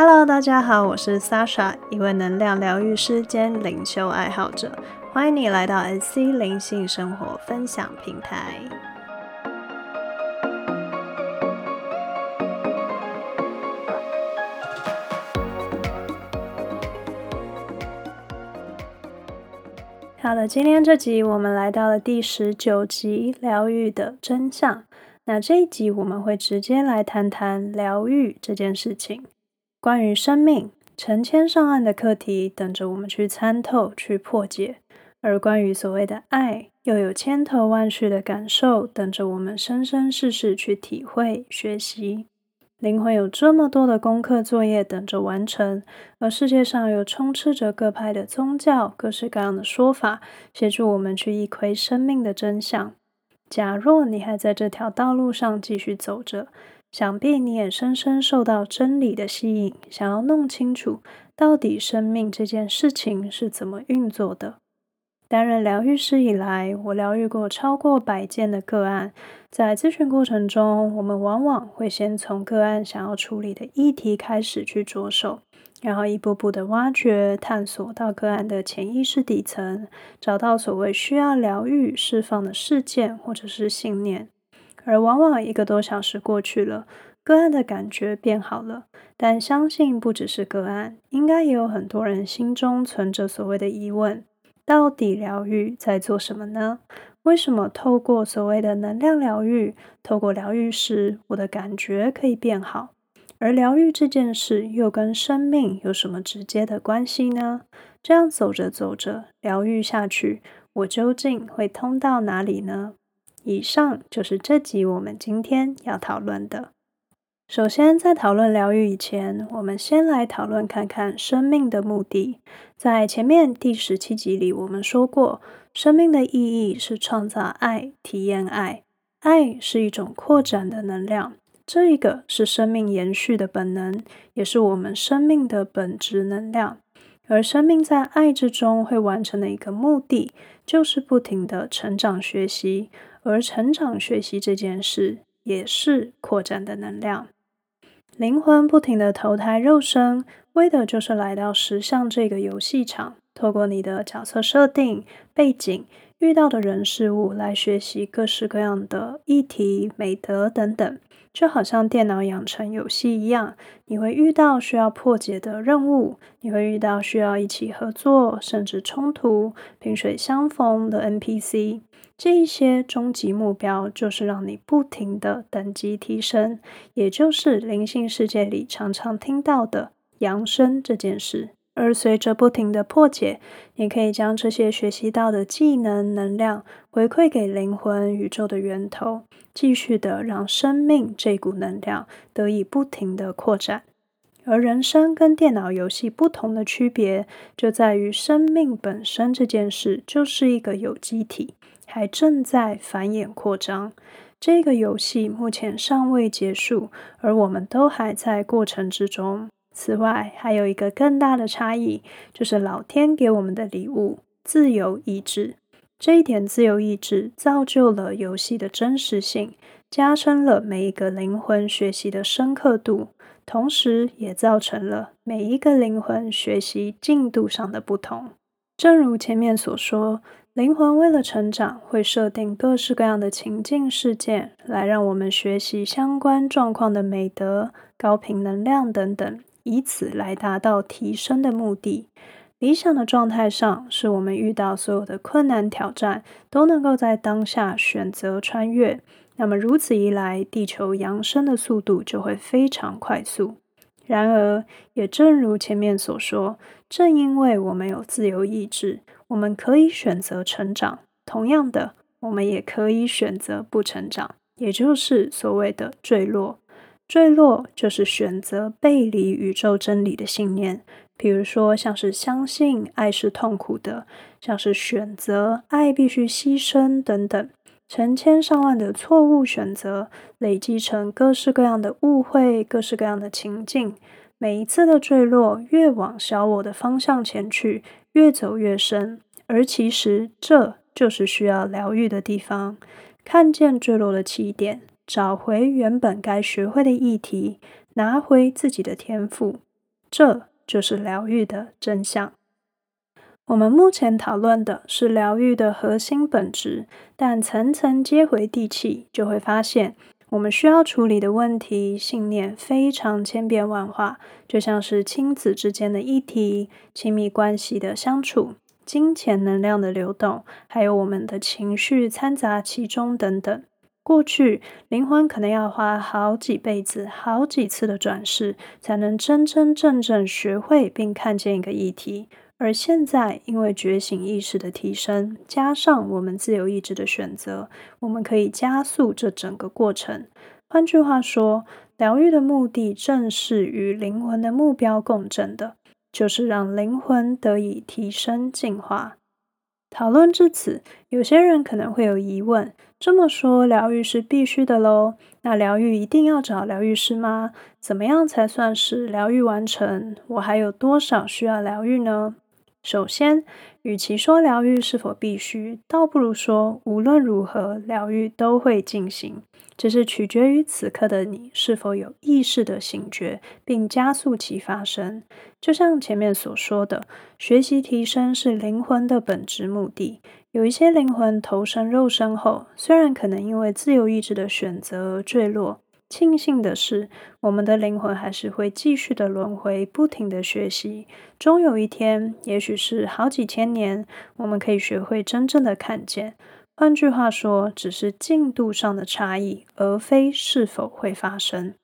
Hello，大家好，我是 Sasha，一位能量疗愈师兼灵修爱好者。欢迎你来到 SC 灵性生活分享平台。好了，今天这集我们来到了第十九集《疗愈的真相》。那这一集我们会直接来谈谈疗愈这件事情。关于生命成千上万的课题等着我们去参透、去破解，而关于所谓的爱，又有千头万绪的感受等着我们生生世世去体会、学习。灵魂有这么多的功课作业等着完成，而世界上又充斥着各派的宗教、各式各样的说法，协助我们去一窥生命的真相。假若你还在这条道路上继续走着，想必你也深深受到真理的吸引，想要弄清楚到底生命这件事情是怎么运作的。担任疗愈师以来，我疗愈过超过百件的个案。在咨询过程中，我们往往会先从个案想要处理的议题开始去着手，然后一步步的挖掘、探索到个案的潜意识底层，找到所谓需要疗愈、释放的事件或者是信念。而往往一个多小时过去了，个案的感觉变好了，但相信不只是个案，应该也有很多人心中存着所谓的疑问：到底疗愈在做什么呢？为什么透过所谓的能量疗愈，透过疗愈师，我的感觉可以变好？而疗愈这件事又跟生命有什么直接的关系呢？这样走着走着，疗愈下去，我究竟会通到哪里呢？以上就是这集我们今天要讨论的。首先，在讨论疗愈以前，我们先来讨论看看生命的目的。在前面第十七集里，我们说过，生命的意义是创造爱、体验爱。爱是一种扩展的能量，这一个是生命延续的本能，也是我们生命的本质能量。而生命在爱之中会完成的一个目的，就是不停的成长学习。而成长学习这件事，也是扩展的能量。灵魂不停的投胎肉身，为的就是来到实相这个游戏场，透过你的角色设定、背景、遇到的人事物，来学习各式各样的议题、美德等等。就好像电脑养成游戏一样，你会遇到需要破解的任务，你会遇到需要一起合作，甚至冲突、萍水相逢的 NPC。这一些终极目标，就是让你不停的等级提升，也就是灵性世界里常常听到的扬升这件事。而随着不停的破解，你可以将这些学习到的技能、能量回馈给灵魂、宇宙的源头，继续的让生命这股能量得以不停的扩展。而人生跟电脑游戏不同的区别，就在于生命本身这件事就是一个有机体。还正在繁衍扩张，这个游戏目前尚未结束，而我们都还在过程之中。此外，还有一个更大的差异，就是老天给我们的礼物——自由意志。这一点自由意志造就了游戏的真实性，加深了每一个灵魂学习的深刻度，同时也造成了每一个灵魂学习进度上的不同。正如前面所说。灵魂为了成长，会设定各式各样的情境事件，来让我们学习相关状况的美德、高频能量等等，以此来达到提升的目的。理想的状态上，是我们遇到所有的困难挑战，都能够在当下选择穿越。那么如此一来，地球扬升的速度就会非常快速。然而，也正如前面所说，正因为我们有自由意志。我们可以选择成长，同样的，我们也可以选择不成长，也就是所谓的坠落。坠落就是选择背离宇宙真理的信念，比如说像是相信爱是痛苦的，像是选择爱必须牺牲等等，成千上万的错误选择累积成各式各样的误会，各式各样的情境。每一次的坠落，越往小我的方向前去。越走越深，而其实这就是需要疗愈的地方。看见坠落的起点，找回原本该学会的议题，拿回自己的天赋。这就是疗愈的真相。我们目前讨论的是疗愈的核心本质，但层层接回地气，就会发现我们需要处理的问题、信念非常千变万化，就像是亲子之间的议题、亲密关系的相处、金钱能量的流动，还有我们的情绪掺杂其中等等。过去灵魂可能要花好几辈子、好几次的转世，才能真真正正学会并看见一个议题。而现在，因为觉醒意识的提升，加上我们自由意志的选择，我们可以加速这整个过程。换句话说，疗愈的目的正是与灵魂的目标共振的，就是让灵魂得以提升进化。讨论至此，有些人可能会有疑问：这么说，疗愈是必须的喽？那疗愈一定要找疗愈师吗？怎么样才算是疗愈完成？我还有多少需要疗愈呢？首先，与其说疗愈是否必须，倒不如说无论如何，疗愈都会进行，只是取决于此刻的你是否有意识的醒觉，并加速其发生。就像前面所说的，学习提升是灵魂的本质目的。有一些灵魂投身肉身后，虽然可能因为自由意志的选择而坠落。庆幸的是，我们的灵魂还是会继续的轮回，不停的学习。终有一天，也许是好几千年，我们可以学会真正的看见。换句话说，只是进度上的差异，而非是否会发生。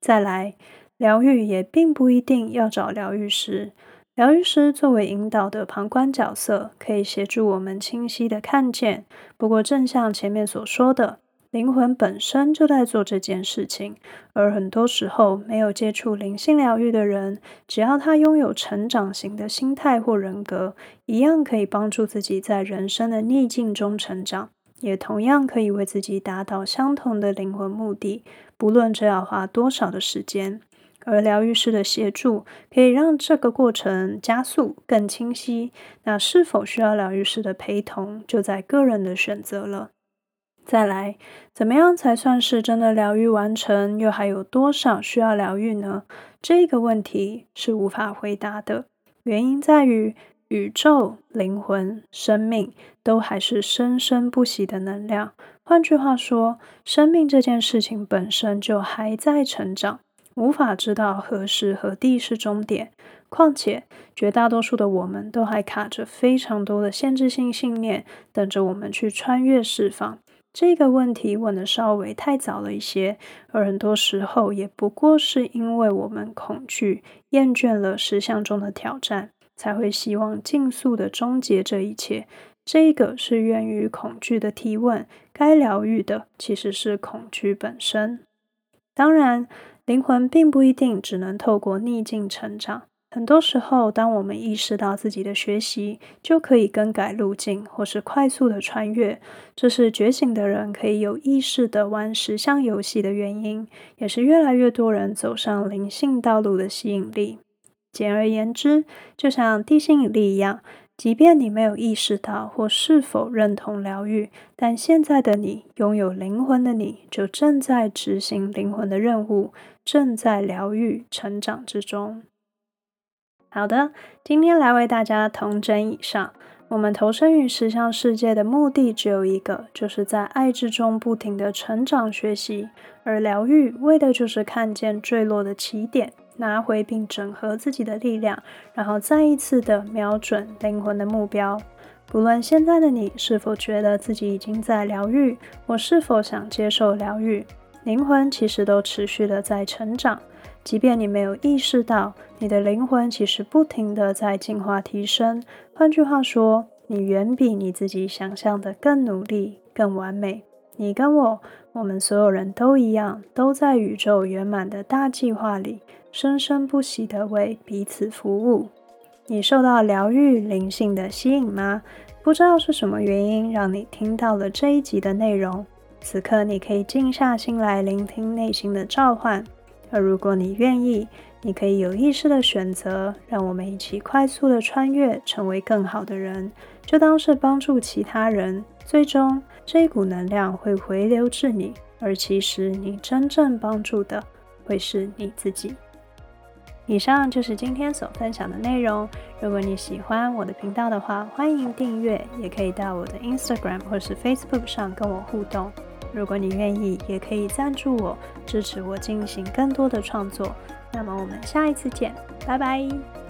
再来，疗愈也并不一定要找疗愈师。疗愈师作为引导的旁观角色，可以协助我们清晰的看见。不过，正像前面所说的。灵魂本身就在做这件事情，而很多时候没有接触灵性疗愈的人，只要他拥有成长型的心态或人格，一样可以帮助自己在人生的逆境中成长，也同样可以为自己达到相同的灵魂目的，不论这要花多少的时间。而疗愈师的协助可以让这个过程加速、更清晰。那是否需要疗愈师的陪同，就在个人的选择了。再来，怎么样才算是真的疗愈完成？又还有多少需要疗愈呢？这个问题是无法回答的。原因在于，宇宙、灵魂、生命都还是生生不息的能量。换句话说，生命这件事情本身就还在成长，无法知道何时何地是终点。况且，绝大多数的我们都还卡着非常多的限制性信念，等着我们去穿越释放。这个问题问的稍微太早了一些，而很多时候也不过是因为我们恐惧、厌倦了实相中的挑战，才会希望尽速的终结这一切。这个是源于恐惧的提问，该疗愈的其实是恐惧本身。当然，灵魂并不一定只能透过逆境成长。很多时候，当我们意识到自己的学习就可以更改路径，或是快速的穿越，这是觉醒的人可以有意识的玩十项游戏的原因，也是越来越多人走上灵性道路的吸引力。简而言之，就像地心引力一样，即便你没有意识到或是否认同疗愈，但现在的你拥有灵魂的你，就正在执行灵魂的任务，正在疗愈成长之中。好的，今天来为大家同整以上。我们投身于实相世界的目的只有一个，就是在爱之中不停的成长学习。而疗愈为的就是看见坠落的起点，拿回并整合自己的力量，然后再一次的瞄准灵魂的目标。不论现在的你是否觉得自己已经在疗愈，我是否想接受疗愈，灵魂其实都持续的在成长。即便你没有意识到，你的灵魂其实不停的在进化提升。换句话说，你远比你自己想象的更努力、更完美。你跟我，我们所有人都一样，都在宇宙圆满的大计划里，生生不息的为彼此服务。你受到疗愈灵性的吸引吗？不知道是什么原因让你听到了这一集的内容。此刻，你可以静下心来聆听内心的召唤。而如果你愿意，你可以有意识的选择让我们一起快速的穿越成为更好的人就当是帮助其他人最终这一股能量会回流至你而其实你真正帮助的会是你自己。以上就是今天所分享的内容。如果你喜欢我的频道的话欢迎订阅也可以到我的 instagram 或是 facebook 上跟我互动。如果你愿意也可以赞助我支持我进行更多的创作。那么我们下一次见拜拜。